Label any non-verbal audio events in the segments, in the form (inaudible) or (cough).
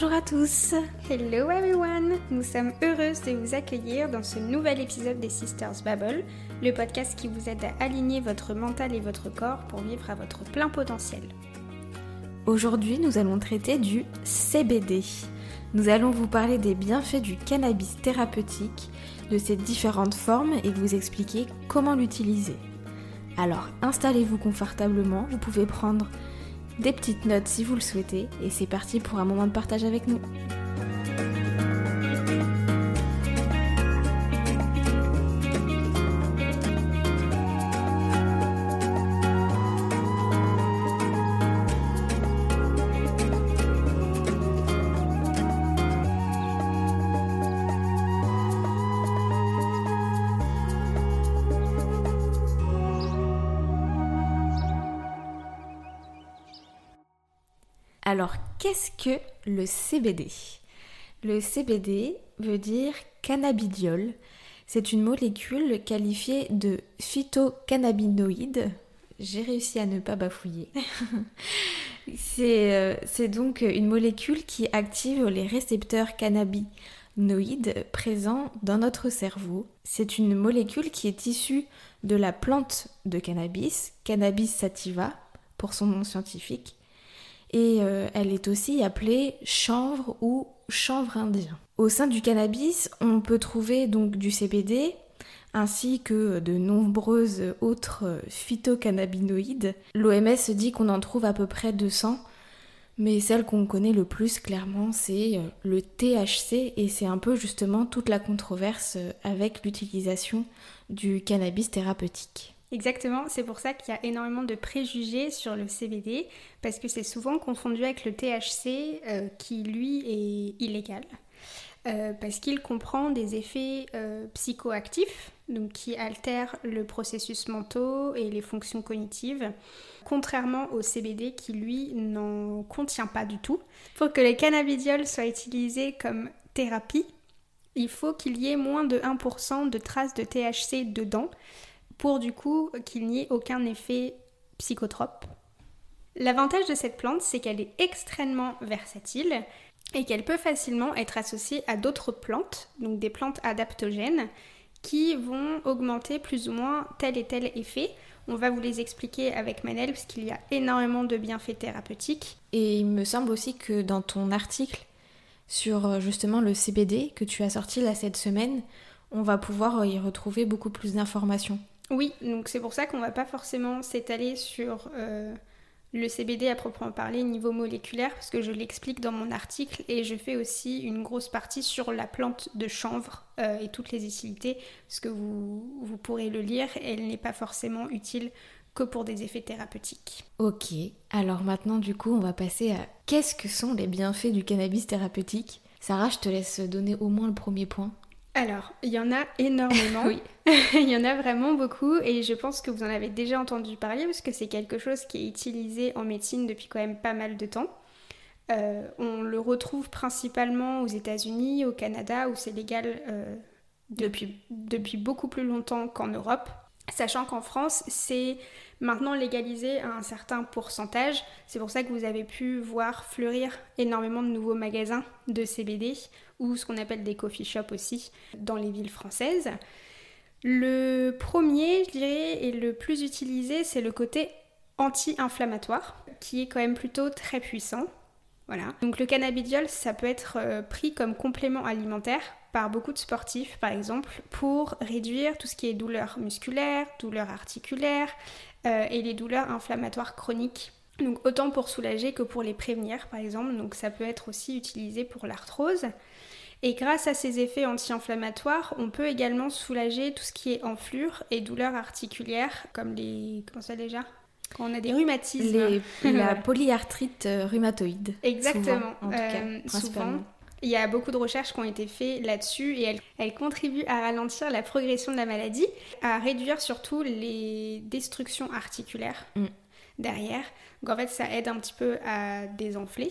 Bonjour à tous Hello everyone Nous sommes heureuses de vous accueillir dans ce nouvel épisode des Sisters Babble, le podcast qui vous aide à aligner votre mental et votre corps pour vivre à votre plein potentiel. Aujourd'hui, nous allons traiter du CBD. Nous allons vous parler des bienfaits du cannabis thérapeutique, de ses différentes formes et vous expliquer comment l'utiliser. Alors installez-vous confortablement, vous pouvez prendre des petites notes si vous le souhaitez, et c'est parti pour un moment de partage avec nous. Alors, qu'est-ce que le CBD Le CBD veut dire cannabidiol. C'est une molécule qualifiée de phytocannabinoïde. J'ai réussi à ne pas bafouiller. (laughs) Euh, c'est donc une molécule qui active les récepteurs cannabinoïdes présents dans notre cerveau. C'est une molécule qui est issue de la plante de cannabis, Cannabis sativa pour son nom scientifique, et euh, elle est aussi appelée chanvre ou chanvre indien. Au sein du cannabis, on peut trouver donc du CBD ainsi que de nombreuses autres phytocannabinoïdes. L'OMS dit qu'on en trouve à peu près 200, mais celle qu'on connaît le plus clairement, c'est euh, le THC et c'est un peu justement toute la controverse avec l'utilisation du cannabis thérapeutique. Exactement, c'est pour ça qu'il y a énormément de préjugés sur le CBD, parce que c'est souvent confondu avec le THC, euh, qui lui est illégal, euh, parce qu'il comprend des effets euh, psychoactifs, donc qui altèrent le processus mentaux et les fonctions cognitives, contrairement au CBD qui lui n'en contient pas du tout. Pour que les cannabidiol soient utilisés comme thérapie, il faut qu'il y ait moins de 1% de traces de THC dedans, pour du coup qu'il n'y ait aucun effet psychotrope. L'avantage de cette plante, c'est qu'elle est extrêmement versatile et qu'elle peut facilement être associée à d'autres plantes, donc des plantes adaptogènes, qui vont augmenter plus ou moins tel et tel effet. On va vous les expliquer avec Manel parce qu'il y a énormément de bienfaits thérapeutiques. Et il me semble aussi que dans ton article sur euh, justement le CBD que tu as sorti là cette semaine, on va pouvoir y retrouver beaucoup plus d'informations. Oui, donc c'est pour ça qu'on va pas forcément s'étaler sur euh, le CBD à proprement parler niveau moléculaire, parce que je l'explique dans mon article et je fais aussi une grosse partie sur la plante de chanvre euh, et toutes les utilités, parce que vous, vous pourrez le lire, elle n'est pas forcément utile que pour des effets thérapeutiques. Ok, alors maintenant du coup on va passer à qu'est-ce que sont les bienfaits du cannabis thérapeutique? Sarah, je te laisse donner au moins le premier point. Alors, il y en a énormément. (laughs) oui. (laughs) il y en a vraiment beaucoup et je pense que vous en avez déjà entendu parler parce que c'est quelque chose qui est utilisé en médecine depuis quand même pas mal de temps. Euh, on le retrouve principalement aux États-Unis, au Canada où c'est légal euh, depuis, depuis beaucoup plus longtemps qu'en Europe. Sachant qu'en France, c'est maintenant légalisé à un certain pourcentage. C'est pour ça que vous avez pu voir fleurir énormément de nouveaux magasins de CBD ou ce qu'on appelle des coffee shops aussi dans les villes françaises. Le premier, je dirais, et le plus utilisé, c'est le côté anti-inflammatoire, qui est quand même plutôt très puissant. Voilà. Donc le cannabidiol, ça peut être euh, pris comme complément alimentaire par beaucoup de sportifs, par exemple, pour réduire tout ce qui est douleurs musculaires, douleurs articulaires euh, et les douleurs inflammatoires chroniques. Donc autant pour soulager que pour les prévenir, par exemple. Donc ça peut être aussi utilisé pour l'arthrose. Et grâce à ces effets anti-inflammatoires, on peut également soulager tout ce qui est enflure et douleurs articulaires, comme les... comment ça déjà? Quand on a des rhumatismes. (laughs) la polyarthrite euh, rhumatoïde. Exactement. en tout cas, euh, souvent. Il y a beaucoup de recherches qui ont été faites là-dessus et elles, elles, contribuent à ralentir la progression de la maladie, à réduire surtout les destructions articulaires mm. derrière. Donc en fait, ça aide un petit peu à désenfler.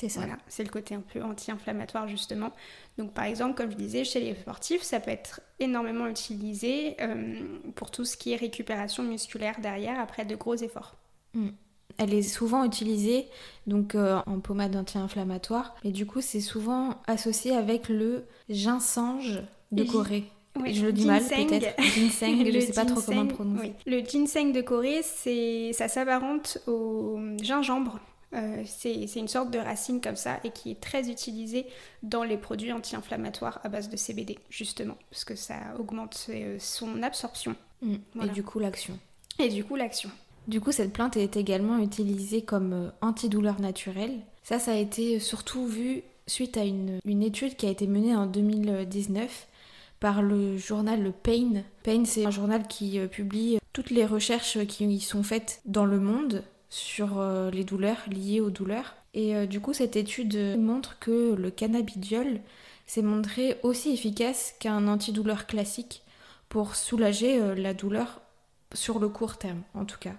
C'est ça. Voilà, c'est le côté un peu anti-inflammatoire justement. Donc par exemple, comme je disais, chez les sportifs, ça peut être énormément utilisé euh, pour tout ce qui est récupération musculaire derrière après de gros efforts. Mm. Elle est souvent utilisée donc euh, en pommade anti-inflammatoire, mais du coup c'est souvent associé avec le ginseng de Corée. je le dis mal peut-être. Ginseng, (laughs) je ne sais pas trop comment prononcer. Le ginseng de Corée, c'est ça s'apparente au gingembre. Euh, c'est une sorte de racine comme ça et qui est très utilisée dans les produits anti-inflammatoires à base de CBD, justement, parce que ça augmente euh, son absorption. Mm. Et du coup l'action. Et du coup l'action. Du coup, cette plante est également utilisée comme euh, antidouleur naturelle. Ça, ça a été surtout vu suite à une, étude qui a été menée en 2019 par le journal Pain. Pain, c'est un journal qui publie toutes les recherches qui y sont faites dans le monde sur euh, les douleurs liées aux douleurs. Et euh, du coup, cette étude montre que le cannabidiol s'est montré aussi efficace qu'un antidouleur classique pour soulager euh, la douleur sur le court terme, en tout cas.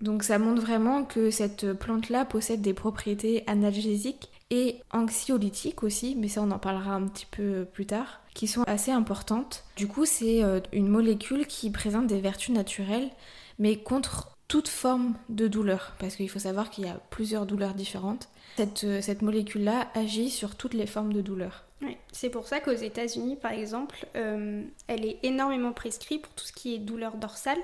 Donc ça montre vraiment que cette plante-là possède des propriétés analgésiques et anxiolytiques aussi, mais ça on en parlera un petit peu plus tard, qui sont assez importantes. Du coup c'est une molécule qui présente des vertus naturelles, mais contre toute forme de douleur, parce qu'il faut savoir qu'il y a plusieurs douleurs différentes. Cette, euh, cette molécule-là agit sur toutes les formes de douleur. Oui, c'est pour ça qu'aux États-Unis, par exemple, euh, elle est énormément prescrite pour tout ce qui est douleur dorsale,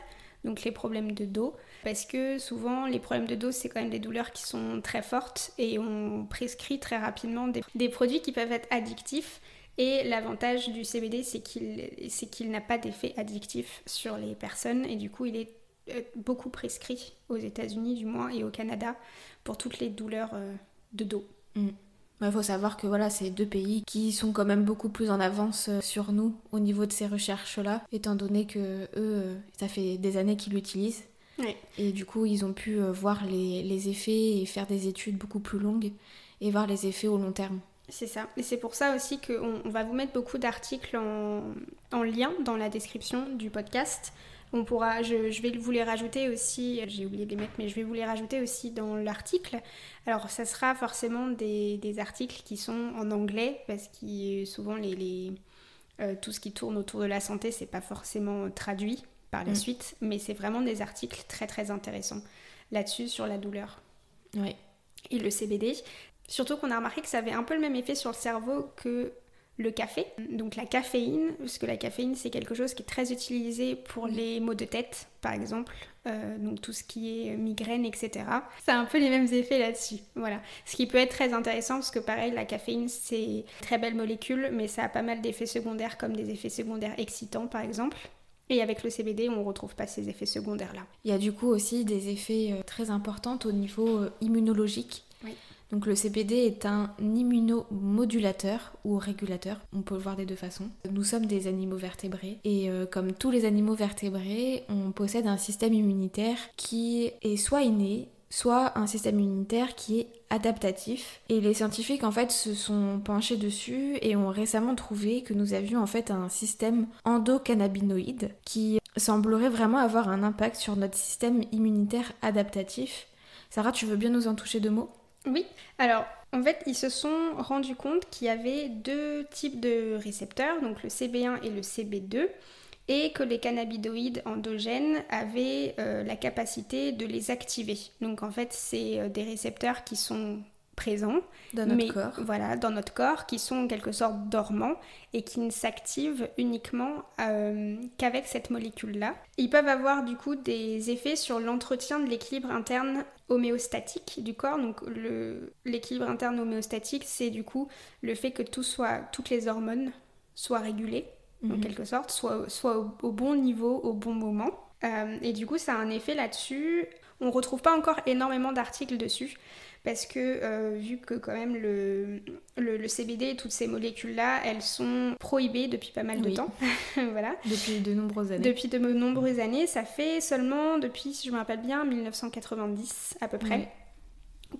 donc les problèmes de dos, parce que souvent les problèmes de dos, c'est quand même des douleurs qui sont très fortes et on prescrit très rapidement des, produits qui peuvent être addictifs. Et l'avantage du CBD, c'est qu'il n'a pas d'effet addictif sur les personnes et du coup, il est beaucoup prescrit aux États-Unis du moins et au Canada pour toutes les douleurs euh, de dos. Mm. Il faut savoir que voilà, c'est deux pays qui sont quand même beaucoup plus en avance euh, sur nous au niveau de ces recherches-là, étant donné que eux, euh, ça fait des années qu'ils l'utilisent. Et du coup, ils ont pu voir les, les, effets et faire des études beaucoup plus longues et voir les effets au long terme. C'est ça. Et c'est pour ça aussi qu'on on va vous mettre beaucoup d'articles en, en, lien dans la description du podcast on pourra, je, vais vous les rajouter aussi, j'ai oublié de les mettre, mais je vais vous les rajouter aussi dans l'article. Alors, ça sera forcément des, articles qui sont en anglais, parce que souvent, les, euh, tout ce qui tourne autour de la santé, c'est pas forcément traduit par la mm. suite, mais c'est vraiment des articles très très intéressants là-dessus, sur la douleur. Oui. Et le CBD. Surtout qu'on a remarqué que ça avait un peu le même effet sur le cerveau que le café, donc la caféine, parce que la caféine c'est quelque chose qui est très utilisé pour les maux de tête par exemple, euh, donc tout ce qui est migraine, etc. Ça a un peu les mêmes effets là-dessus, voilà. Ce qui peut être très intéressant parce que pareil, la caféine c'est très belle molécule, mais ça a pas mal d'effets secondaires comme des effets secondaires excitants par exemple. Et avec le CBD, on ne retrouve pas ces effets secondaires-là. Il y a du coup aussi des effets euh, très importants au niveau euh, immunologique. Oui. Donc le CBD est un immunomodulateur ou régulateur, on peut le voir des deux façons. Nous sommes des animaux vertébrés et euh, comme tous les animaux vertébrés, on possède un système immunitaire qui est soit inné, soit un système immunitaire qui est adaptatif. Et les scientifiques en fait se sont penchés dessus et ont récemment trouvé que nous avions en fait un système endocannabinoïde qui semblerait vraiment avoir un impact sur notre système immunitaire adaptatif. Sarah, tu veux bien nous en toucher deux mots? Oui, alors en fait, ils se sont rendus compte qu'il y avait deux types de récepteurs, donc le CB1 et le CB2, et que les cannabinoïdes endogènes avaient euh, la capacité de les activer. Donc en fait, c'est euh, des récepteurs qui sont présents dans notre corps. Voilà, dans notre corps, qui sont en quelque sorte dormants et qui ne s'activent uniquement euh, qu'avec cette molécule-là. Ils peuvent avoir du coup des effets sur l'entretien de l'équilibre interne homéostatique du corps. Donc l'équilibre interne homéostatique, c'est du coup le fait que tout soit, toutes les hormones soient régulées, en mhm. quelque sorte, soit, soit au, bon niveau, au bon moment. Euh, et du coup, ça a un effet là-dessus. On ne retrouve pas encore énormément d'articles dessus parce que euh, vu que quand même le, le, CBD et toutes ces molécules-là, elles sont prohibées depuis pas mal de temps. (laughs) voilà. Depuis de nombreuses années. Depuis de nombreuses années, ça fait seulement depuis, si je me rappelle bien, 1990 à peu près,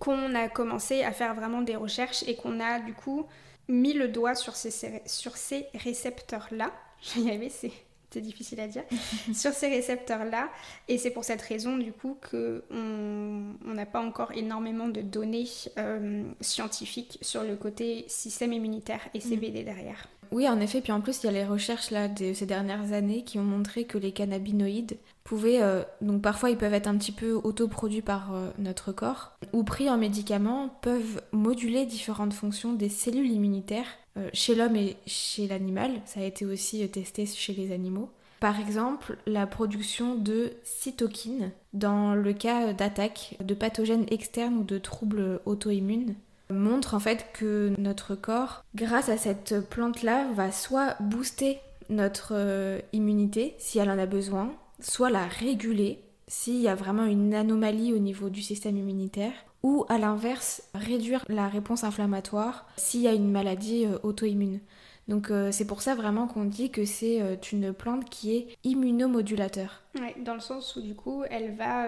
qu'on a commencé à faire vraiment des recherches et qu'on a du coup mis le doigt sur ces, sur ces récepteurs-là. (laughs) J'y arriver, c'est c'est difficile à dire, (laughs) sur ces récepteurs-là. Et c'est pour cette raison, du coup, qu'on n'a pas encore énormément de données euh, scientifiques sur le côté système immunitaire et CBD mm. derrière. Oui, en effet. Puis en plus, il y a les recherches là de ces dernières années qui ont montré que les cannabinoïdes pouvaient, euh, donc parfois ils peuvent être un petit peu autoproduits par euh, notre corps, ou pris en médicaments, peuvent moduler différentes fonctions des cellules immunitaires chez l'homme et chez l'animal. Ça a été aussi testé chez les animaux. Par exemple, la production de cytokines dans le cas d'attaques de pathogènes externes ou de troubles auto-immunes montre en fait que notre corps, grâce à cette plante-là, va soit booster notre euh, immunité si elle en a besoin, soit la réguler s'il y a vraiment une anomalie au niveau du système immunitaire, ou à l'inverse, réduire la réponse inflammatoire s'il y a une maladie euh, auto-immune. Donc euh, c'est pour ça vraiment qu'on dit que c'est une plante qui est immunomodulateur. Ouais, dans le sens où du coup elle va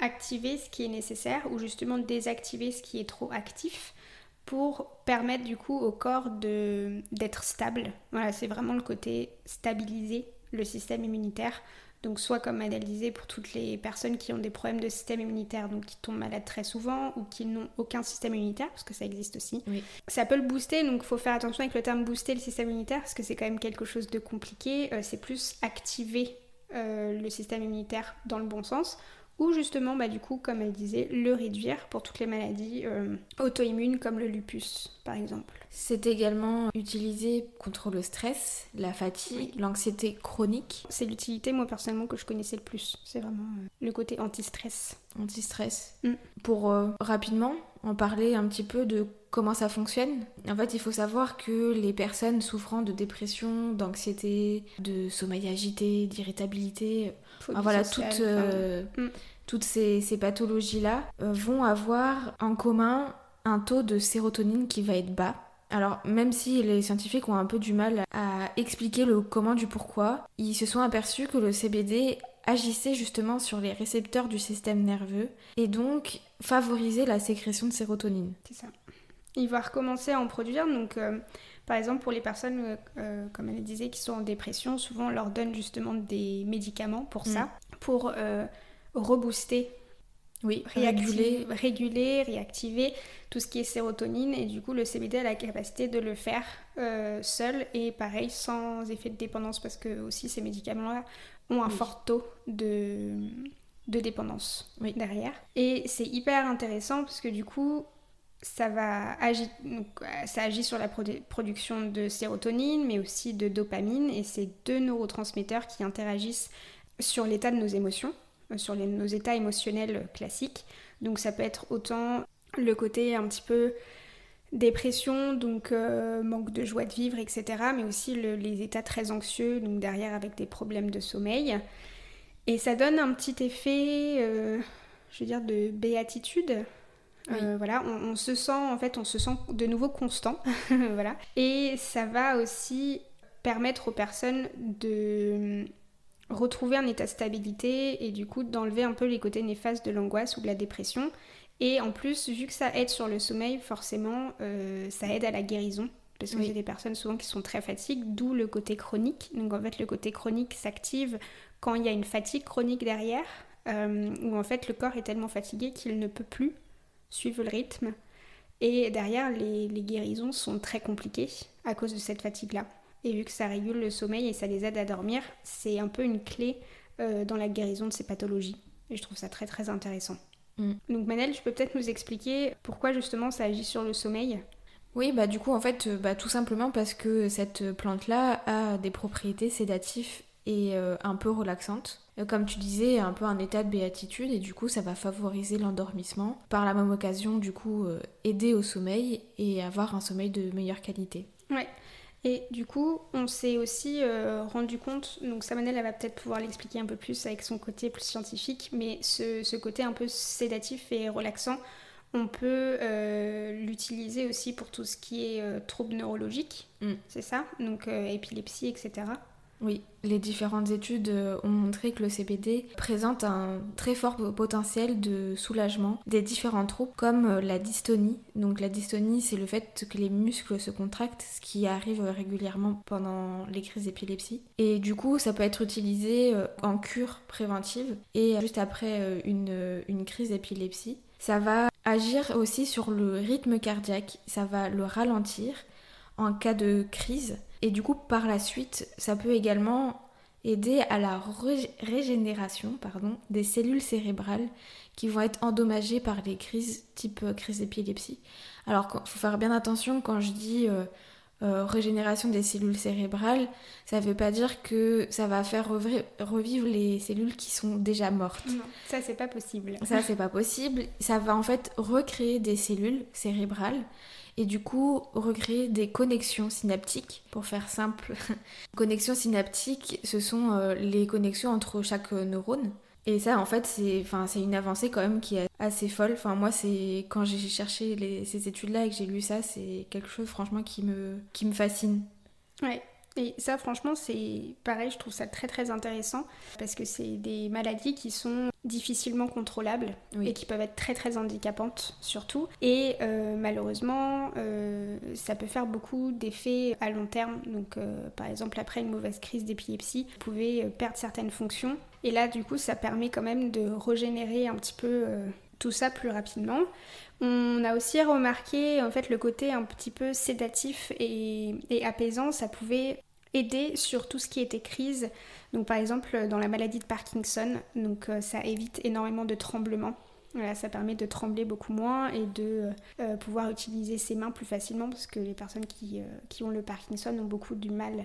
activer ce qui est nécessaire ou justement désactiver ce qui est trop actif pour permettre du coup au corps d'être stable. Voilà, c'est vraiment le côté stabiliser le système immunitaire. Donc soit comme Adèle disait pour toutes les personnes qui ont des problèmes de système immunitaire, donc qui tombent malades très souvent ou qui n'ont aucun système immunitaire, parce que ça existe aussi. Ça peut le booster, donc il faut faire attention avec le terme booster le système immunitaire, parce que c'est quand même quelque chose de compliqué. Euh, c'est plus activer euh, le système immunitaire dans le bon sens ou justement, bah, du coup, comme elle disait, le réduire pour toutes les maladies euh, auto-immunes comme le lupus, par exemple. C'est également utilisé contre le stress, la fatigue, l'anxiété chronique. C'est l'utilité, moi, personnellement, que je connaissais le plus. C'est vraiment euh, le côté anti-stress. Anti-stress. Mm. Pour euh, rapidement en parler un petit peu de comment ça fonctionne. En fait, il faut savoir que les personnes souffrant de dépression, d'anxiété, de sommeil agité, d'irritabilité, voilà, toutes, euh, mm. toutes ces, pathologies-là euh, vont avoir en commun un taux de sérotonine qui va être bas. Alors, même si les scientifiques ont un peu du mal à expliquer le comment du pourquoi, ils se sont aperçus que le CBD agissait justement sur les récepteurs du système nerveux et donc favorisait la sécrétion de sérotonine. C'est ça. Il va recommencer à en produire, donc euh, par exemple, pour les personnes, euh, euh, comme elle disait, qui sont en dépression, souvent on leur donne justement des médicaments pour ça, mm. pour euh, rebooster, oui, réguler. réguler, réactiver tout ce qui est sérotonine. Et du coup, le CBD a la capacité de le faire seul et pareil, sans effet de dépendance, parce que aussi ces médicaments-là ont un fort taux de, de dépendance derrière. Et c'est hyper intéressant parce que du coup, ça va agir, euh, ça agit sur la production de sérotonine, mais aussi de dopamine, et c'est deux neurotransmetteurs qui interagissent sur l'état de nos émotions, euh, sur nos états émotionnels classiques. Donc ça peut être autant le côté un petit peu dépression, donc euh, manque de joie de vivre, etc., mais aussi les états très anxieux, donc derrière avec des problèmes de sommeil. Et ça donne un petit effet, je veux dire, de béatitude, euh, voilà, on, se sent en fait, on se sent de nouveau constant, (laughs) voilà. Et ça va aussi permettre aux personnes de retrouver un état de stabilité et du coup d'enlever un peu les côtés néfastes de l'angoisse ou de la dépression. Et en plus, vu que ça aide sur le sommeil, forcément, euh, ça aide à la guérison. Parce que j'ai des personnes souvent qui sont très fatiguées, d'où le côté chronique. Donc en fait, le côté chronique s'active quand il y a une fatigue chronique derrière, euh, où en fait le corps est tellement fatigué qu'il ne peut plus suivent le rythme. Et derrière, les, guérisons sont très compliquées à cause de cette fatigue-là. Et vu que ça régule le sommeil et ça les aide à dormir, c'est un peu une clé euh, dans la guérison de ces pathologies. Et je trouve ça très très intéressant. Mm. Donc Manel, je peux peut-être nous expliquer pourquoi justement ça agit sur le sommeil? Oui, bah du coup en fait, bah, tout simplement parce que cette plante-là a des propriétés sédatives et euh, un peu relaxantes. Euh, comme tu disais, un peu un état de béatitude et du coup ça va favoriser l'endormissement. Par la même occasion, du coup, euh, aider au sommeil et avoir un sommeil de meilleure qualité. Ouais. Et du coup, on s'est aussi euh, rendu compte, donc Samanel elle va peut-être pouvoir l'expliquer un peu plus avec son côté plus scientifique, mais ce, côté un peu sédatif et relaxant, on peut l'utiliser aussi pour tout ce qui est troubles neurologiques, mm. c'est ça? Donc épilepsie, etc. Oui, les différentes études euh, ont montré que le CBD présente un très fort potentiel de soulagement des différents troubles comme euh, la dystonie. Donc la dystonie, c'est le fait que les muscles se contractent, ce qui arrive régulièrement pendant les crises d'épilepsie. Et du coup, ça peut être utilisé euh, en cure préventive et juste après une, une crise d'épilepsie. Ça va agir aussi sur le rythme cardiaque, ça va le ralentir en cas de crise Et du coup, par la suite, ça peut également aider à la régénération pardon, des cellules cérébrales qui vont être endommagées par les crises type euh, crise d'épilepsie. Alors, il faut faire bien attention quand je dis euh, euh, régénération des cellules cérébrales, ça ne veut pas dire que ça va faire revivre les cellules qui sont déjà mortes. Non, ça c'est pas possible. Ça c'est pas possible. Ça va en fait recréer des cellules cérébrales et du coup recréer des connexions synaptiques. Pour faire simple, (laughs) connexions synaptiques, ce sont euh, les connexions entre chaque neurone. Et ça, en fait, c'est enfin, une avancée quand même qui est assez folle. Enfin, moi, c'est quand j'ai cherché ces études-là et que j'ai lu ça, c'est quelque chose, franchement, qui me, qui me fascine. Ouais. Et ça, franchement, c'est pareil, je trouve ça très très intéressant parce que c'est des maladies qui sont difficilement contrôlables et qui peuvent être très très handicapantes surtout. Et euh, malheureusement, euh, ça peut faire beaucoup d'effets à long terme. Donc, euh, par exemple, après une mauvaise crise d'épilepsie, vous pouvez perdre certaines fonctions. Et là, du coup, ça permet quand même de régénérer un petit peu tout ça plus rapidement. On a aussi remarqué en fait le côté un petit peu sédatif et, et apaisant, ça pouvait aider sur tout ce qui était crise. Donc par exemple dans la maladie de Parkinson, donc euh, ça évite énormément de tremblements. Voilà, ça permet de trembler beaucoup moins et de euh, pouvoir utiliser ses mains plus facilement parce que les personnes qui, euh, qui ont le Parkinson ont beaucoup du mal,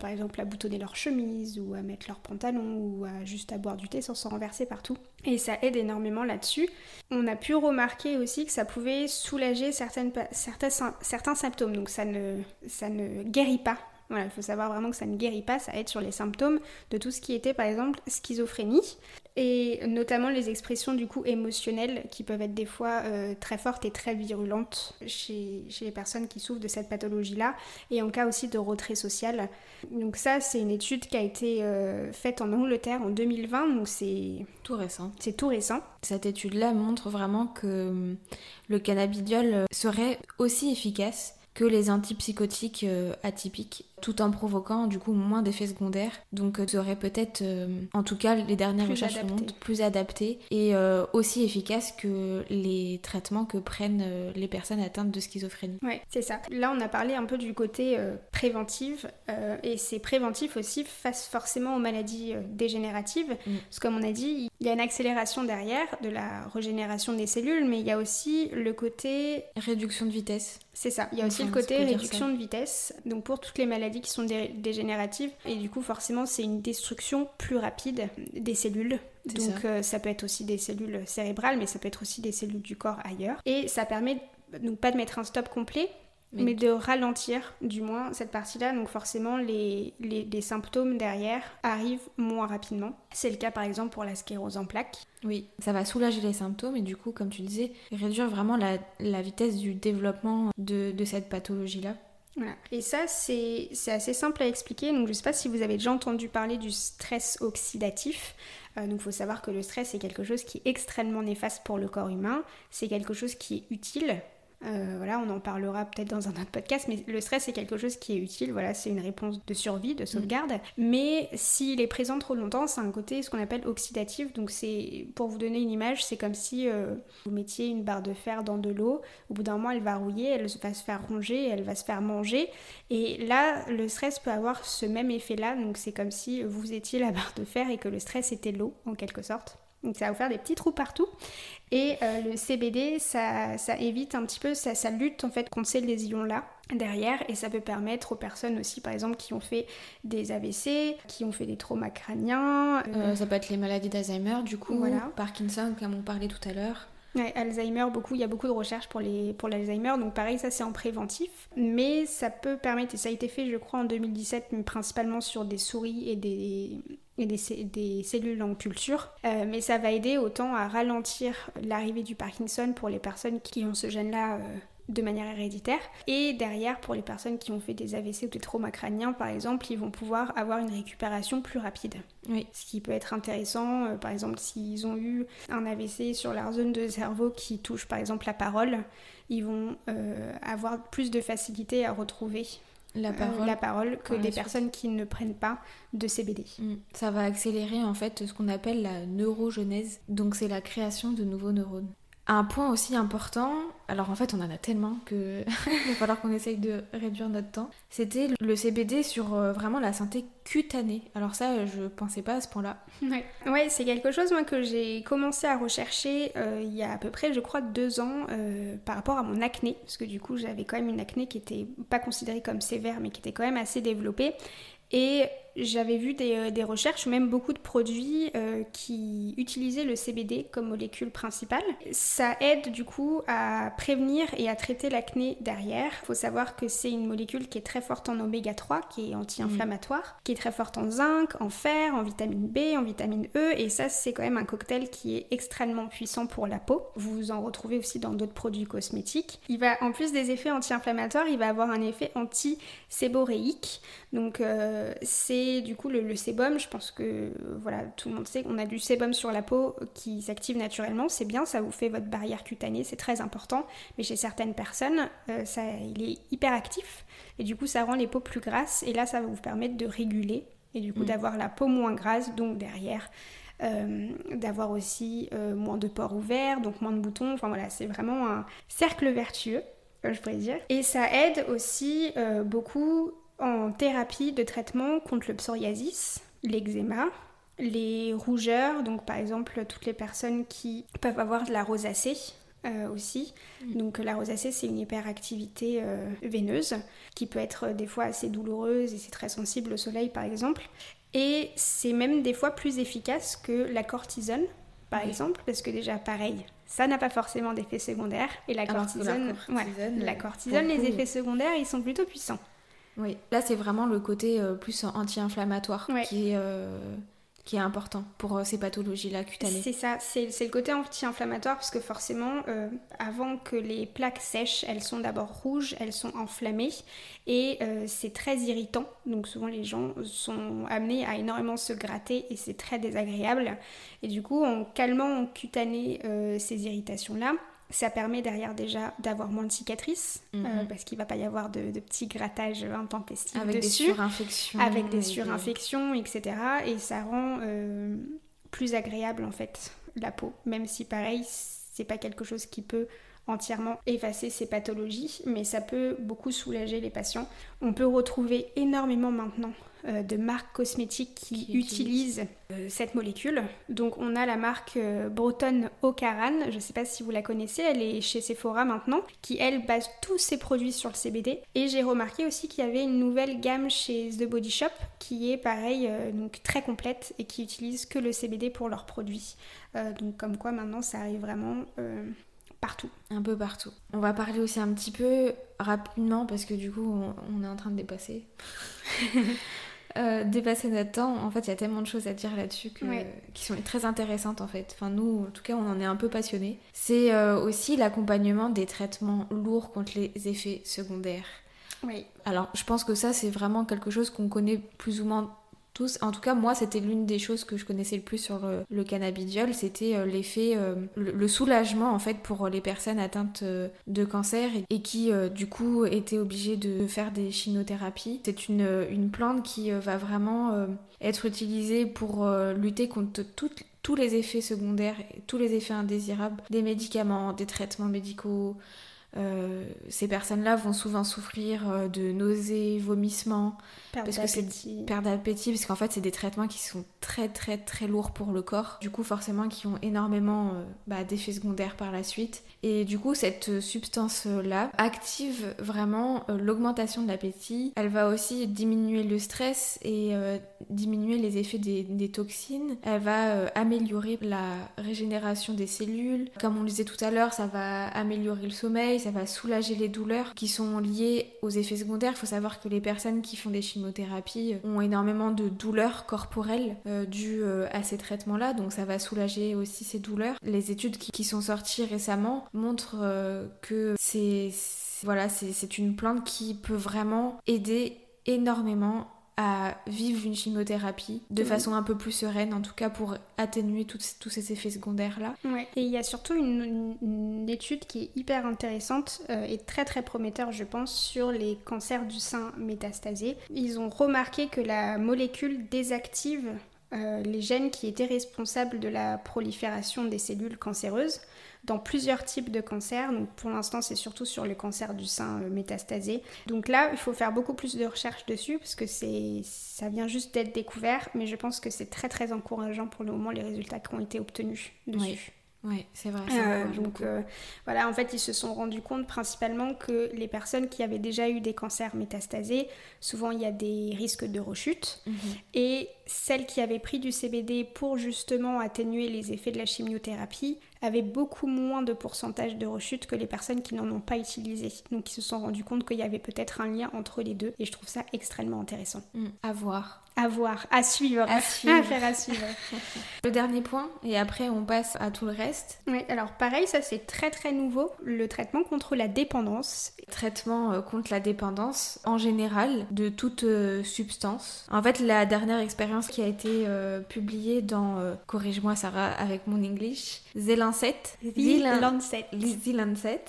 par exemple, à boutonner leur chemise ou à mettre leur pantalon ou à juste à boire du thé sans s'en renverser partout. Et ça aide énormément là-dessus. On a pu remarquer aussi que ça pouvait soulager certaines, certains, certains symptômes. Donc ça ne, ça ne guérit pas voilà, il faut savoir vraiment que ça ne guérit pas, ça aide sur les symptômes de tout ce qui était par exemple schizophrénie et notamment les expressions du coup émotionnelles qui peuvent être des fois euh, très fortes et très virulentes chez, chez, les personnes qui souffrent de cette pathologie-là et en cas aussi de retrait social. Donc ça c'est une étude qui a été euh, faite en Angleterre en 2020 donc c'est tout récent. C'est tout récent. Cette étude-là montre vraiment que hum, le cannabidiol serait aussi efficace que les antipsychotiques euh, atypiques, tout en provoquant du coup moins d'effets secondaires. Donc euh, serait peut-être, euh, en tout cas les dernières recherches montrent, plus adapté et aussi efficace que les traitements que prennent les personnes atteintes de schizophrénie. Ouais, c'est ça. Là on a parlé un peu du côté préventif et c'est préventif aussi face forcément aux maladies dégénératives. Mm. Parce que comme on a dit, il y a une accélération derrière de la régénération des cellules, mais il y a aussi le côté... Réduction de vitesse. C'est ça. Il y a aussi le côté réduction de vitesse, donc pour toutes les maladies qui sont dégénératives. Et du coup, forcément, c'est une destruction plus rapide des cellules. Donc ça. Euh, ça. peut être aussi des cellules cérébrales, mais ça peut être aussi des cellules du corps ailleurs. Et ça permet donc pas de mettre un stop complet, mais, de ralentir du moins cette partie-là. Donc forcément, les, les, symptômes derrière arrivent moins rapidement. C'est le cas par exemple pour la sclérose en plaques. Oui, ça va soulager les symptômes et du coup, comme tu disais, réduire vraiment la, la vitesse du développement de, de cette pathologie-là. Et ça, c'est assez simple à expliquer. Donc, je ne sais pas si vous avez déjà entendu parler du stress oxydatif. Euh, donc, il faut savoir que le stress, c'est quelque chose qui est extrêmement néfaste pour le corps humain. C'est quelque chose qui est utile euh, voilà, on en parlera peut-être dans un autre podcast, mais le stress c'est quelque chose qui est utile. Voilà, c'est une réponse de survie, de sauvegarde. Mais s'il est présent trop longtemps, c'est un côté ce qu'on appelle oxydatif. Donc c'est, pour vous donner une image, c'est comme si euh, vous mettiez une barre de fer dans de l'eau. Au bout d'un moment, elle va rouiller, elle va se faire ronger, elle va se faire manger. Et là, le stress peut avoir ce même effet-là. Donc c'est comme si vous étiez la barre de fer et que le stress était l'eau, en quelque sorte. Donc ça va vous faire des petits trous partout. Et euh, le CBD, ça, ça, évite un petit peu, ça, ça, lutte en fait contre ces lésions-là derrière et ça peut permettre aux personnes aussi par exemple qui ont fait des AVC, qui ont fait des traumas crâniens. Euh, euh, ça peut être les maladies d'Alzheimer du coup, voilà. Parkinson comme on parlait tout à l'heure. Ouais, Alzheimer, beaucoup, il y a beaucoup de recherches pour les pour l'Alzheimer, donc pareil, ça c'est en préventif, mais ça peut permettre, et ça a été fait je crois en 2017, mais principalement sur des souris et des, et des, des cellules en culture, euh, mais ça va aider autant à ralentir l'arrivée du Parkinson pour les personnes qui ont ce gène-là euh, de manière héréditaire. Et derrière, pour les personnes qui ont fait des AVC ou des traumas crâniens, par exemple, ils vont pouvoir avoir une récupération plus rapide. Oui. Ce qui peut être intéressant, euh, par exemple, s'ils ont eu un AVC sur leur zone de cerveau qui touche, par exemple, la parole, ils vont euh, avoir plus de facilité à retrouver la euh, parole, la parole que des personnes qui ne prennent pas de CBD. Mm. Ça va accélérer en fait ce qu'on appelle la neurogenèse, donc c'est la création de nouveaux neurones. Un point aussi important, alors en fait on en a tellement que (laughs) il va falloir qu'on essaye de réduire notre temps, c'était le CBD sur euh, vraiment la santé cutanée. Alors ça je pensais pas à ce point-là. Ouais, c'est quelque chose moi que j'ai commencé à rechercher euh, il y a à peu près je crois deux ans euh, par rapport à mon acné, parce que du coup j'avais quand même une acné qui était pas considérée comme sévère mais qui était quand même assez développée. Et j'avais vu des, euh, des, recherches, même beaucoup de produits euh, qui utilisaient le CBD comme molécule principale. Ça aide du coup à prévenir et à traiter l'acné derrière. Il faut savoir que c'est une molécule qui est très forte en oméga 3, qui est anti-inflammatoire, mmh. qui est très forte en zinc, en fer, en vitamine B, en vitamine E, et ça c'est quand même un cocktail qui est extrêmement puissant pour la peau. Vous en retrouvez aussi dans d'autres produits cosmétiques. Il va, en plus des effets anti-inflammatoires, il va avoir un effet anti-séboréique. Donc euh, c'est du coup le, sébum, je pense que voilà, tout le monde sait qu'on a du sébum sur la peau qui s'active naturellement, c'est bien, ça vous fait votre barrière cutanée, c'est très important, mais chez certaines personnes, euh, ça, il est hyper actif et du coup ça rend les peaux plus grasses et là ça va vous permettre de réguler et du coup mm. d'avoir la peau moins grasse, donc derrière euh, d'avoir aussi euh, moins de pores ouverts, donc moins de boutons. Enfin voilà, c'est vraiment un cercle vertueux, je pourrais dire. Et ça aide aussi beaucoup en thérapie de traitement contre le psoriasis, l'eczéma, les rougeurs, donc par exemple toutes les personnes qui peuvent avoir de la rosacée euh, aussi. Mm. Donc la rosacée c'est une hyperactivité euh, veineuse qui peut être des fois assez douloureuse et c'est très sensible au soleil par exemple. Et c'est même des fois plus efficace que la cortisone par exemple parce que déjà pareil ça n'a pas forcément d'effets secondaires et la cortisone, la cortisone, les effets secondaires ils sont plutôt puissants. Oui, là c'est vraiment le côté euh, plus anti-inflammatoire qui, est, euh, qui est important pour euh, ces pathologies-là cutanées. C'est ça, c'est le côté anti-inflammatoire parce que forcément, avant que les plaques sèchent, elles sont d'abord rouges, elles sont enflammées et c'est très irritant. Donc souvent les gens sont amenés à énormément se gratter et c'est très désagréable. Et du coup, en calmant en cutané ces irritations-là, ça permet derrière déjà d'avoir moins de cicatrices, euh, mhm. parce qu'il va pas y avoir de, petits grattages intempestifs avec des surinfections. Avec des surinfections, etc. Et ça rend euh, plus agréable en fait la peau, même si pareil, c'est pas quelque chose qui peut entièrement effacer ces pathologies, mais ça peut beaucoup soulager les patients. On peut retrouver énormément maintenant de marques cosmétiques qui, utilisent euh, cette molécule. Donc on a la marque euh, Breton Ocaran, je ne sais pas si vous la connaissez, elle est chez Sephora maintenant, qui elle base tous ses produits sur le CBD. Et j'ai remarqué aussi qu'il y avait une nouvelle gamme chez The Body Shop qui est pareil, donc très complète et qui utilise que le CBD pour leurs produits. donc comme quoi maintenant ça arrive vraiment partout. Un peu partout. On va parler aussi un petit peu rapidement parce que du coup on, est en train de dépasser. (laughs) Euh, dépasser notre temps, en fait, il y a tellement de choses à dire là-dessus qui sont très intéressantes en fait. Enfin, nous, en tout cas, on en est un peu passionnés. C'est euh, aussi l'accompagnement des traitements lourds contre les effets secondaires. Oui. Alors, je pense que ça, c'est vraiment quelque chose qu'on connaît plus ou moins en tout cas, moi, c'était l'une des choses que je connaissais le plus sur le, cannabidiol, c'était euh, l'effet, euh, le, soulagement en fait pour les personnes atteintes euh, de cancer et, qui du coup étaient obligées de faire des chimiothérapies. C'est une, une, plante qui va vraiment être utilisée pour lutter contre tous les effets secondaires, tous les effets indésirables des médicaments, des traitements médicaux, euh, ces personnes-là vont souvent souffrir euh, de nausées, vomissements, perte parce que c'est perte d'appétit, parce qu'en fait c'est des traitements qui sont très très très lourds pour le corps, du coup forcément qui ont énormément euh, bah, d'effets secondaires par la suite. Et du coup cette substance-là active vraiment l'augmentation de l'appétit. Elle va aussi diminuer le stress et diminuer les effets des, des toxines. Elle va améliorer la régénération des cellules. Comme on le disait tout à l'heure, ça va améliorer le sommeil ça va soulager les douleurs qui sont liées aux effets secondaires. Il faut savoir que les personnes qui font des chimiothérapies ont énormément de douleurs corporelles euh, dues euh, à ces traitements-là, donc ça va soulager aussi ces douleurs. Les études qui, sont sorties récemment montrent euh, que c'est voilà, c'est une plante qui peut vraiment aider énormément à vivre une chimiothérapie de façon un peu plus sereine, en tout cas pour atténuer tous ces effets secondaires-là. Ouais. Et il y a surtout une, étude qui est hyper intéressante euh, et très très prometteur, je pense, sur les cancers du sein métastasés. Ils ont remarqué que la molécule désactive les gènes qui étaient responsables de la prolifération des cellules cancéreuses dans plusieurs types de cancers. Donc pour l'instant, c'est surtout sur le cancer du sein euh, métastasé. Donc là, il faut faire beaucoup plus de recherches dessus parce que c'est ça vient juste d'être découvert, mais je pense que c'est très très encourageant pour le moment les résultats qui ont été obtenus dessus. Oui, c'est vrai. Euh, donc euh, voilà, en fait, ils se sont rendus compte principalement que les personnes qui avaient déjà eu des cancers métastasés, souvent il y a des risques de rechute. Mhm. Et celles qui avaient pris du CBD pour justement atténuer les effets de la chimiothérapie avaient beaucoup moins de pourcentage de rechute que les personnes qui n'en ont pas utilisé. Donc ils se sont rendus compte qu'il y avait peut-être un lien entre les deux et je trouve ça extrêmement intéressant. Mm, à voir. À voir, à suivre. À (laughs) suivre. à faire à suivre. (laughs) le dernier point, et après on passe à tout le reste. Oui, alors pareil, ça c'est très très nouveau, le traitement contre la dépendance. Traitement euh, contre la dépendance en général de toute euh, substance. En fait, la dernière expérience qui a été euh, publiée dans, corrige-moi Sarah avec mon English, The Lancet. The Lancet. The Lancet.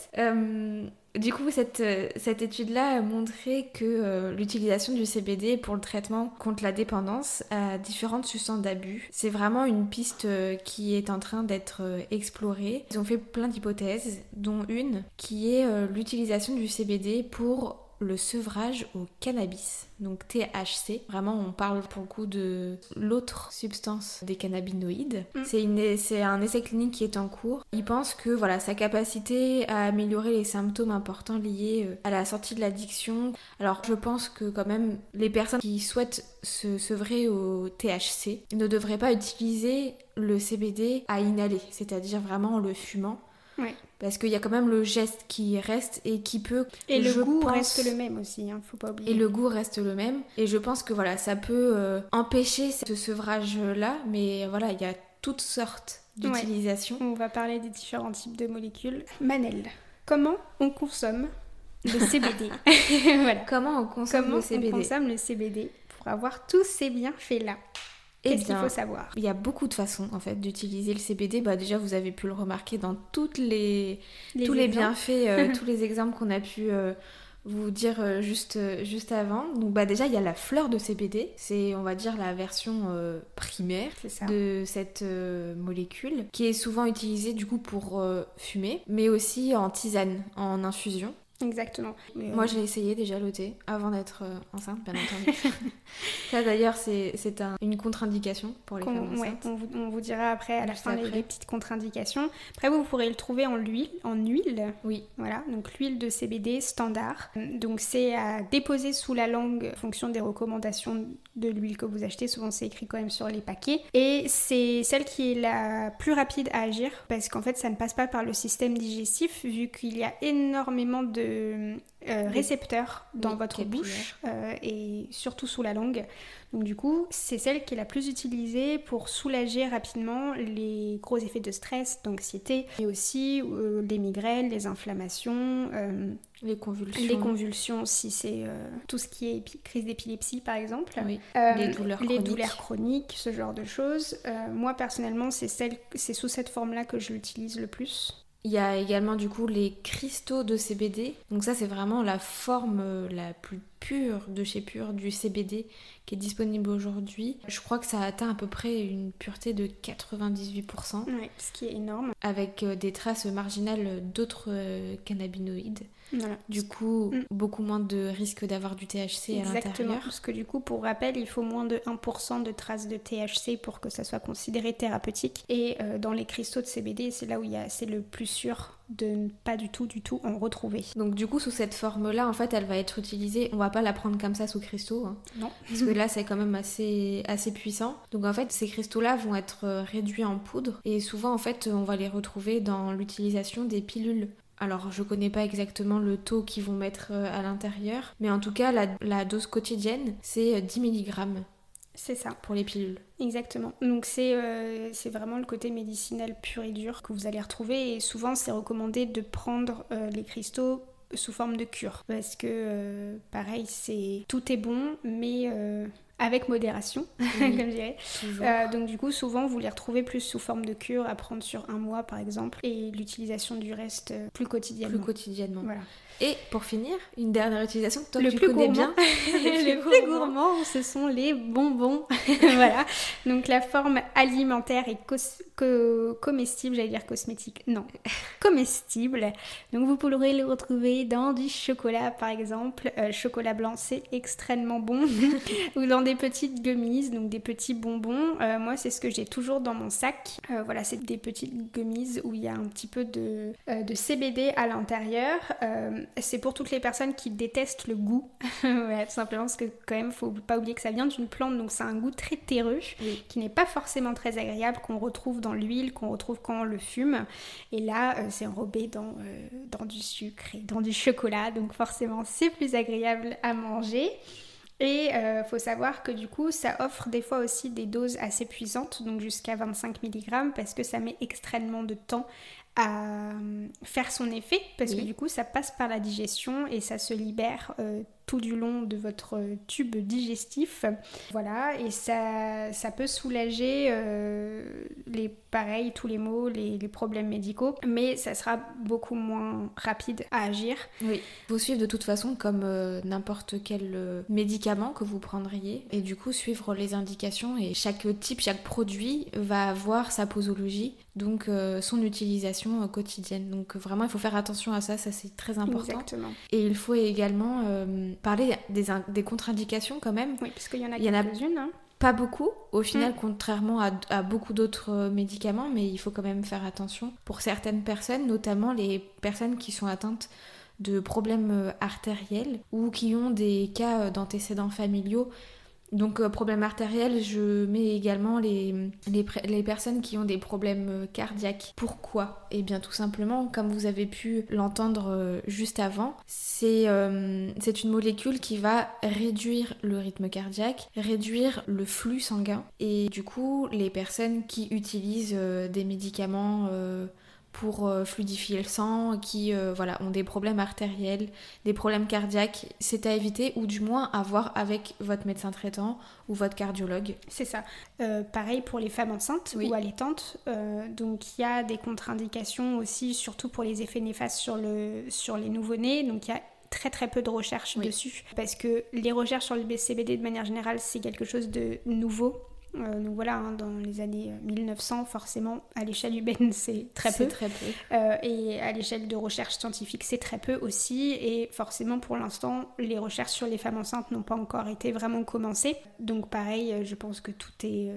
Du coup, cette, euh, cette étude-là a montré que euh, l'utilisation du CBD pour le traitement contre la dépendance à différentes substances d'abus, c'est vraiment une piste euh, qui est en train d'être explorée. Ils ont fait plein d'hypothèses, dont une qui est l'utilisation du CBD pour le sevrage au cannabis, donc THC. Vraiment, on parle pour le coup de l'autre substance des cannabinoïdes. Mm. C'est un essai clinique qui est en cours. Il pense que voilà, sa capacité à améliorer les symptômes importants liés euh, à la sortie de l'addiction. Alors, je pense que quand même, les personnes qui souhaitent se sevrer au THC ne devraient pas utiliser le CBD à inhaler, c'est-à-dire vraiment en le fumant. Parce qu'il y a quand même le geste qui reste et qui peut. Et le goût reste le même aussi, hein, faut pas oublier. Et le goût reste le même. Et je pense que voilà, ça peut euh, empêcher ce sevrage-là, mais voilà, il y a toutes sortes d'utilisations. On va parler des différents types de molécules. Manel, comment on consomme le (laughs) CBD (laughs) voilà. Comment on consomme le CBD on consomme le CBD pour avoir tous ces bienfaits-là? Qu'est-ce qu'il faut savoir? Il y a beaucoup de façons en fait d'utiliser le CBD. Bah, déjà, vous avez pu le remarquer dans toutes les, tous les bienfaits, euh, (laughs) tous les exemples qu'on a pu euh, vous dire euh, juste, juste avant. Donc bah, déjà, il y a la fleur de CBD. C'est, on va dire, la version primaire de cette molécule qui est souvent utilisée du coup pour fumer, mais aussi en tisane, en infusion. Exactement. Moi, je l'ai essayé déjà le thé avant d'être euh, enceinte, bien entendu. (laughs) Ça, d'ailleurs, c'est un, une contre-indication pour les femmes enceintes. on, vous, on, vous, dira après, à la fin, les, petites contre-indications. Après, vous, pourrez le trouver en huile. En huile. Oui. Voilà, donc l'huile de CBD standard. Donc, c'est à déposer sous la langue en fonction des recommandations de l'huile que vous achetez. Souvent, c'est écrit quand même sur les paquets. Et c'est celle qui est la plus rapide à agir parce qu'en fait, ça ne passe pas par le système digestif vu qu'il y a énormément de euh, récepteurs dans votre bouche euh, et surtout sous la langue. Donc du coup, c'est celle qui est la plus utilisée pour soulager rapidement les gros effets de stress, d'anxiété, et aussi euh, les migraines, les inflammations, les convulsions. Les convulsions, si c'est tout ce qui est crise d'épilepsie par exemple. les douleurs les douleurs chroniques, ce genre de choses. moi personnellement, c'est sous cette forme-là que je l'utilise le plus. Il y a également du coup les cristaux de CBD. Donc ça c'est vraiment la forme euh, la plus pure de chez Pure du CBD qui est disponible aujourd'hui. Je crois que ça atteint à peu près une pureté de 98%. Oui, ce qui est énorme. Avec euh, des traces marginales d'autres euh, cannabinoïdes. Du coup, mm. beaucoup moins de risque d'avoir du THC à l'intérieur. Parce que du coup, pour rappel, il faut moins de 1% de traces de THC pour que ça soit considéré thérapeutique. Et euh, dans les cristaux de CBD, c'est là où c'est le plus sûr de ne pas du tout, du tout en retrouver. Donc du coup, sous cette forme-là, en fait, elle va être utilisée. On va pas la prendre comme ça sous cristaux. Hein. non. Parce que là, c'est quand même assez, assez puissant. Donc en fait, ces cristaux-là vont être euh, réduits en poudre. Et souvent, en fait, on va les retrouver dans l'utilisation des pilules. Alors, je connais pas exactement le taux qu'ils vont mettre euh, à l'intérieur, mais en tout cas, la, dose quotidienne, c'est 10 euh, mg. C'est ça. Pour les pilules. Exactement. Donc euh, c'est vraiment le côté médicinal pur et dur que vous allez retrouver et souvent c'est recommandé de prendre les cristaux sous forme de cure parce que pareil c'est tout est bon mais avec modération, (laughs) comme je dirais. Euh, donc du coup, souvent, vous les retrouvez plus sous forme de cure à prendre sur un mois, par exemple, et l'utilisation du reste euh, plus quotidiennement. Plus quotidiennement. Voilà. Et pour finir, une dernière utilisation que toi le tu plus connais bien. (laughs) (laughs) le plus gourmand, ce sont les bonbons. voilà. Donc la forme alimentaire et comestible, j'allais dire cosmétique, non, comestible. Donc vous pourrez le retrouver dans du chocolat par exemple. Euh, chocolat blanc, c'est extrêmement bon. Ou dans des petites gummies, donc des petits bonbons. Euh, moi, c'est ce que j'ai toujours dans mon sac. Euh, voilà, c'est des petites gummies où il y a un petit peu de, de CBD à l'intérieur c'est pour toutes les personnes qui détestent le goût. (laughs) tout simplement parce que quand même, faut pas oublier que ça vient d'une plante, donc c'est un goût très terreux, qui n'est pas forcément très agréable, qu'on retrouve dans l'huile, qu'on retrouve quand on le fume. Et là, euh, c'est enrobé dans, euh, dans du sucre et dans du chocolat, donc forcément, c'est plus agréable à manger. Et il euh, faut savoir que du coup, ça offre des fois aussi des doses assez puissantes, donc jusqu'à 25 mg, parce que ça met extrêmement de temps à faire son effet, parce que du coup, ça passe par la digestion et ça se libère euh, tout du long de votre tube digestif. Voilà, et ça, ça peut soulager euh, les pareils, tous les maux, les, problèmes médicaux, mais ça sera beaucoup moins rapide à agir. Oui, vous suivre de toute façon comme euh, n'importe quel euh, médicament que vous prendriez, et du coup suivre les indications, et chaque type, chaque produit va avoir sa posologie, donc son utilisation quotidienne. Donc vraiment, il faut faire attention à ça, ça c'est très important. Exactement. Et il faut également parler des, contre-indications quand même. Oui, parce qu'il y en a quelques-unes. Hein. Pas beaucoup, au final, mm. contrairement à, beaucoup d'autres euh, médicaments, mais il faut quand même faire attention pour certaines personnes, notamment les personnes qui sont atteintes de problèmes euh, artériels ou qui ont des cas euh, d'antécédents familiaux donc euh, problème artériel, je mets également les, personnes qui ont des problèmes euh, cardiaques. Pourquoi? Eh bien tout simplement, comme vous avez pu l'entendre euh, juste avant, c'est une molécule qui va réduire le rythme cardiaque, réduire le flux sanguin. Et du coup, les personnes qui utilisent des médicaments pour euh, fluidifier le sang, qui euh, voilà, ont des problèmes artériels, des problèmes cardiaques, c'est à éviter ou du moins à voir avec votre médecin traitant ou votre cardiologue. C'est ça. Euh, pareil pour les femmes enceintes ou allaitantes. donc il y a des contre-indications aussi, surtout pour les effets néfastes sur, le, sur les nouveau-nés. Donc il y a très très peu de recherches dessus parce que les recherches sur le CBD de manière générale c'est quelque chose de nouveau euh, donc voilà, hein, dans les années 1900, forcément, à l'échelle humaine, (laughs) c'est très peu. Très peu. Euh, et à l'échelle de recherche scientifique, c'est très peu aussi. Et forcément, pour l'instant, les recherches sur les femmes enceintes n'ont pas encore été vraiment commencées. Donc pareil, euh, je pense que tout est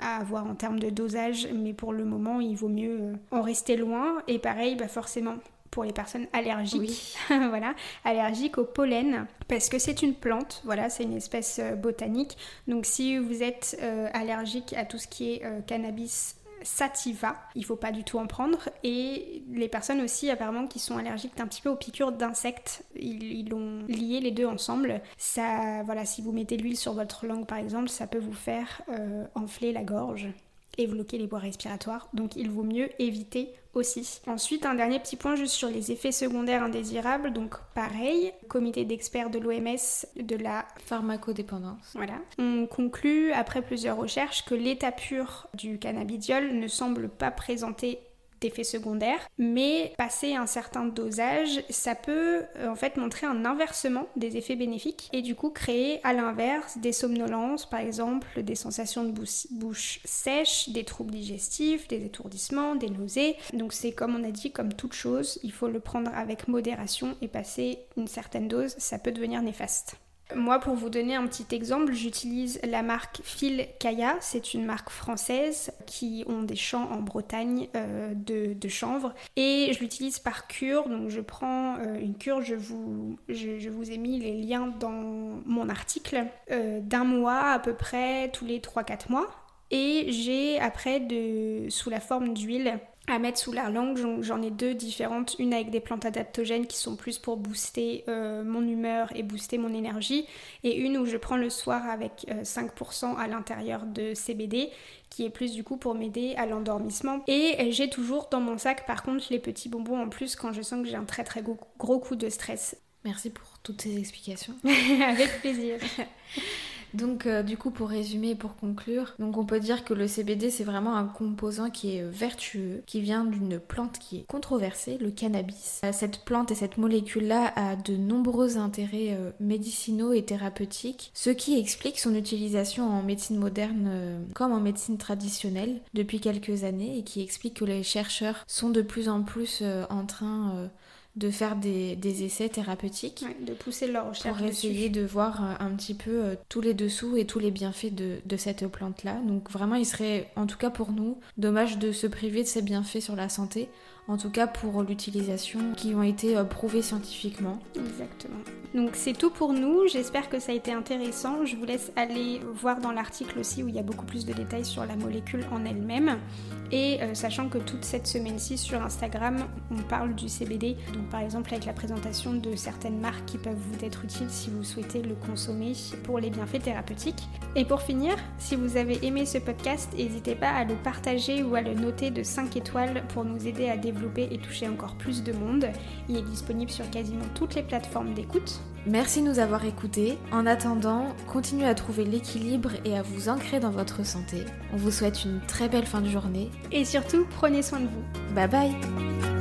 à avoir en termes de dosage, mais pour le moment, il vaut mieux en rester loin. Et pareil, bah forcément, pour les personnes allergiques, (laughs) voilà, allergiques au pollen, parce que c'est une plante, voilà, c'est une espèce euh, botanique. Donc si vous êtes euh, allergique à tout ce qui est euh, cannabis sativa, il faut pas du tout en prendre. Et les personnes aussi apparemment qui sont allergiques un petit peu aux piqûres d'insectes, ils, ont lié les deux ensemble. Ça, voilà, si vous mettez de l'huile sur votre langue par exemple, ça peut vous faire enfler la gorge et bloquer les voies respiratoires. Donc il vaut mieux éviter aussi. Ensuite, un dernier petit point juste sur les effets secondaires indésirables. Donc pareil, comité d'experts de l'OMS de la pharmacodépendance. Voilà. On conclut après plusieurs recherches que l'état pur du cannabidiol ne semble pas présenter d'effets secondaires, mais passer un certain dosage, ça peut euh, en fait montrer un inversement des effets bénéfiques et du coup créer à l'inverse des somnolences, par exemple des sensations de bouche, sèche, des troubles digestifs, des étourdissements, des nausées. Donc c'est comme on a dit, comme toute chose, il faut le prendre avec modération et passer une certaine dose, ça peut devenir néfaste. Moi, pour vous donner un petit exemple, j'utilise la marque Phil Kaya. C'est une marque française qui ont des champs en Bretagne euh, de, chanvre. Et je l'utilise par cure. Donc, je prends euh, une cure. Je vous, ai mis les liens dans mon article euh, d'un mois à peu près tous les 3-4 mois. Et j'ai après de, sous la forme d'huile à mettre sous la langue. J'en ai deux différentes, une avec des plantes adaptogènes qui sont plus pour booster euh, mon humeur et booster mon énergie, et une où je prends le soir avec 5% euh, à l'intérieur de CBD qui est plus du coup pour m'aider à l'endormissement. Et j'ai toujours dans mon sac par contre les petits bonbons en plus quand je sens que j'ai un très très gros, gros coup de stress. Merci pour toutes ces explications. (laughs) avec plaisir. (laughs) Donc euh, du coup pour résumer et pour conclure, on peut dire que le CBD c'est vraiment un composant qui est vertueux, qui vient d'une plante qui est controversée, le cannabis. Euh, cette plante et cette molécule là a de nombreux intérêts euh, médicinaux et thérapeutiques, ce qui explique son utilisation en médecine moderne comme en médecine traditionnelle depuis quelques années et qui explique que les chercheurs sont de plus en plus en train de faire des, essais thérapeutiques. de pousser leur recherche. Pour essayer de voir euh, un petit peu euh, tous les dessous et tous les bienfaits de, de cette plante-là. Donc vraiment, il serait, en tout cas pour nous, dommage de se priver de ces bienfaits sur la santé en tout cas pour l'utilisation qui ont été euh, prouvées scientifiquement. Exactement. Donc c'est tout pour nous, j'espère que ça a été intéressant. Je vous laisse aller voir dans l'article aussi où il y a beaucoup plus de détails sur la molécule en elle-même. Et euh, sachant que toute cette semaine-ci sur Instagram, on parle du CBD, donc par exemple avec la présentation de certaines marques qui peuvent vous être utiles si vous souhaitez le consommer pour les bienfaits thérapeutiques. Et pour finir, si vous avez aimé ce podcast, n'hésitez pas à le partager ou à le noter de 5 étoiles pour nous aider à développer et toucher encore plus de monde. Il est disponible sur quasiment toutes les plateformes d'écoute. Merci de nous avoir écoutés. En attendant, continuez à trouver l'équilibre et à vous ancrer dans votre santé. On vous souhaite une très belle fin de journée. Et surtout, prenez soin de vous. Bye bye